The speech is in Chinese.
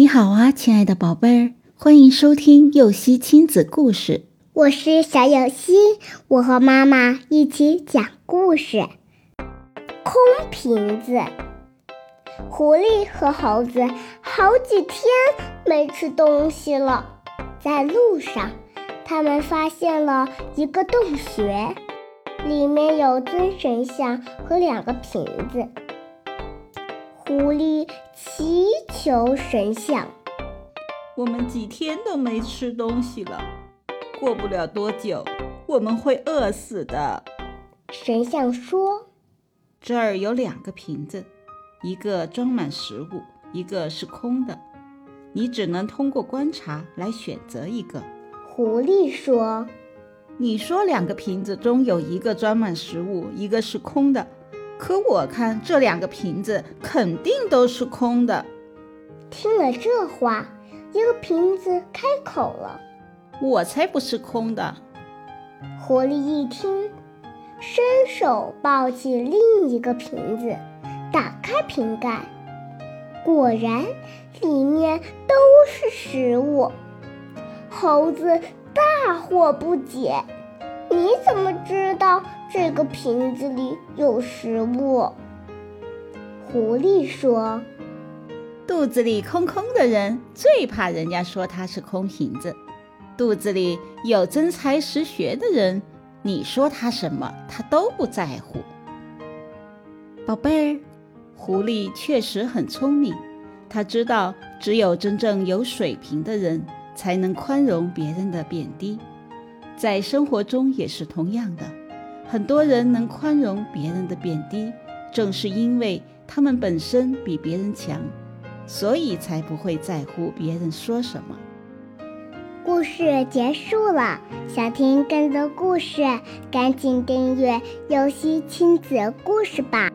你好啊，亲爱的宝贝儿，欢迎收听幼熙亲子故事。我是小幼熙，我和妈妈一起讲故事。空瓶子，狐狸和猴子好几天没吃东西了。在路上，他们发现了一个洞穴，里面有尊神像和两个瓶子。狐狸祈求神像：“我们几天都没吃东西了，过不了多久我们会饿死的。”神像说：“这儿有两个瓶子，一个装满食物，一个是空的。你只能通过观察来选择一个。”狐狸说：“你说两个瓶子中有一个装满食物，一个是空的。”可我看这两个瓶子肯定都是空的。听了这话，一个瓶子开口了：“我才不是空的。”狐狸一听，伸手抱起另一个瓶子，打开瓶盖，果然里面都是食物。猴子大惑不解。你怎么知道这个瓶子里有食物？狐狸说：“肚子里空空的人最怕人家说他是空瓶子。肚子里有真才实学的人，你说他什么，他都不在乎。”宝贝儿，狐狸确实很聪明，他知道只有真正有水平的人才能宽容别人的贬低。在生活中也是同样的，很多人能宽容别人的贬低，正是因为他们本身比别人强，所以才不会在乎别人说什么。故事结束了，想听更多故事，赶紧订阅“游戏亲子故事”吧。